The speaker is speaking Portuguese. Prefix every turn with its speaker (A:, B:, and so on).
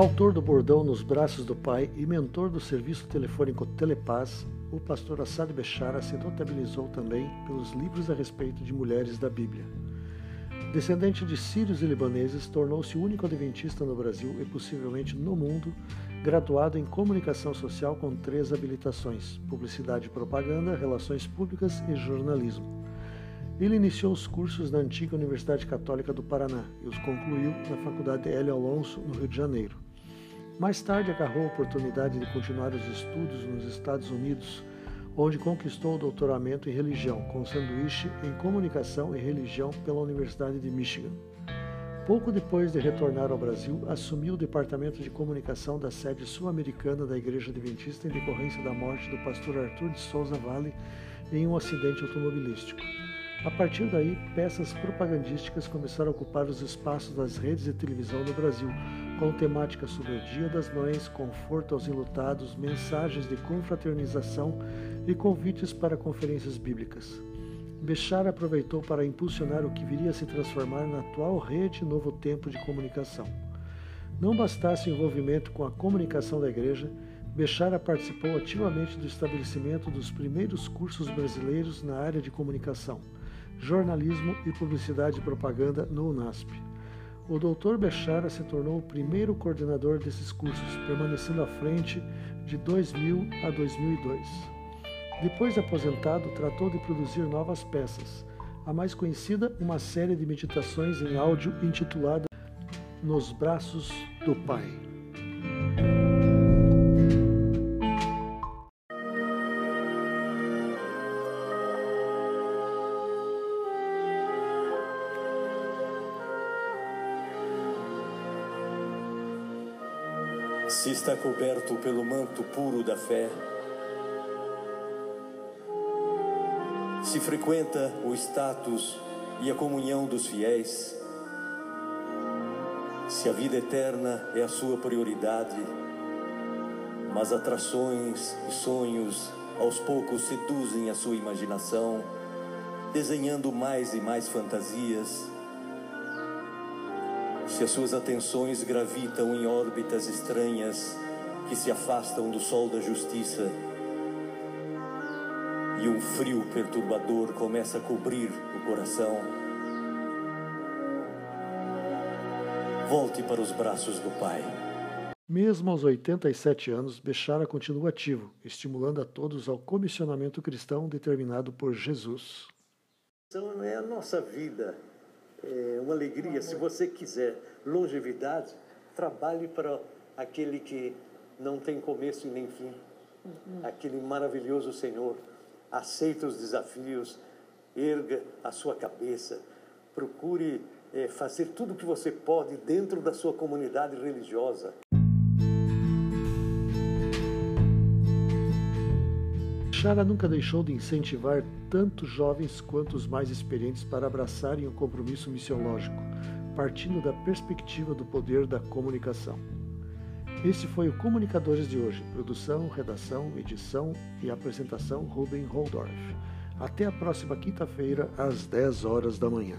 A: Autor do bordão Nos Braços do Pai e mentor do serviço telefônico Telepaz, o pastor Assad Bechara se notabilizou também pelos livros a respeito de mulheres da Bíblia. Descendente de sírios e libaneses, tornou-se o único adventista no Brasil e possivelmente no mundo graduado em comunicação social com três habilitações: publicidade e propaganda, relações públicas e jornalismo. Ele iniciou os cursos na antiga Universidade Católica do Paraná e os concluiu na Faculdade Hélio Alonso, no Rio de Janeiro. Mais tarde agarrou a oportunidade de continuar os estudos nos Estados Unidos, onde conquistou o doutoramento em religião, com sanduíche em comunicação e religião pela Universidade de Michigan. Pouco depois de retornar ao Brasil, assumiu o departamento de comunicação da sede sul-americana da Igreja Adventista em decorrência da morte do pastor Arthur de Souza Vale em um acidente automobilístico. A partir daí, peças propagandísticas começaram a ocupar os espaços das redes de televisão no Brasil, com temáticas sobre o Dia das Mães, conforto aos enlutados, mensagens de confraternização e convites para conferências bíblicas. Bechara aproveitou para impulsionar o que viria a se transformar na atual rede Novo Tempo de comunicação. Não bastasse o envolvimento com a comunicação da igreja, Bechara participou ativamente do estabelecimento dos primeiros cursos brasileiros na área de comunicação, jornalismo e publicidade e propaganda no UNASP. O Dr. Bechara se tornou o primeiro coordenador desses cursos, permanecendo à frente de 2000 a 2002. Depois de aposentado, tratou de produzir novas peças. A mais conhecida, uma série de meditações em áudio intitulada Nos Braços do Pai.
B: Se está coberto pelo manto puro da fé, se frequenta o status e a comunhão dos fiéis, se a vida eterna é a sua prioridade, mas atrações e sonhos aos poucos seduzem a sua imaginação, desenhando mais e mais fantasias, se as suas atenções gravitam em órbitas estranhas que se afastam do sol da justiça, e um frio perturbador começa a cobrir o coração. Volte para os braços do Pai.
A: Mesmo aos 87 anos, Bechara continua ativo, estimulando a todos ao comissionamento cristão determinado por Jesus.
C: Então é a nossa vida, é uma alegria. Se você quiser longevidade, trabalhe para aquele que não tem começo e nem fim, uhum. aquele maravilhoso Senhor aceite os desafios, erga a sua cabeça, procure é, fazer tudo o que você pode dentro da sua comunidade religiosa.
A: Chara nunca deixou de incentivar tanto jovens quanto os mais experientes para abraçarem o compromisso missiológico, partindo da perspectiva do poder da comunicação. Esse foi o Comunicadores de hoje. Produção, redação, edição e apresentação Ruben Holdorf. Até a próxima quinta-feira, às 10 horas da manhã.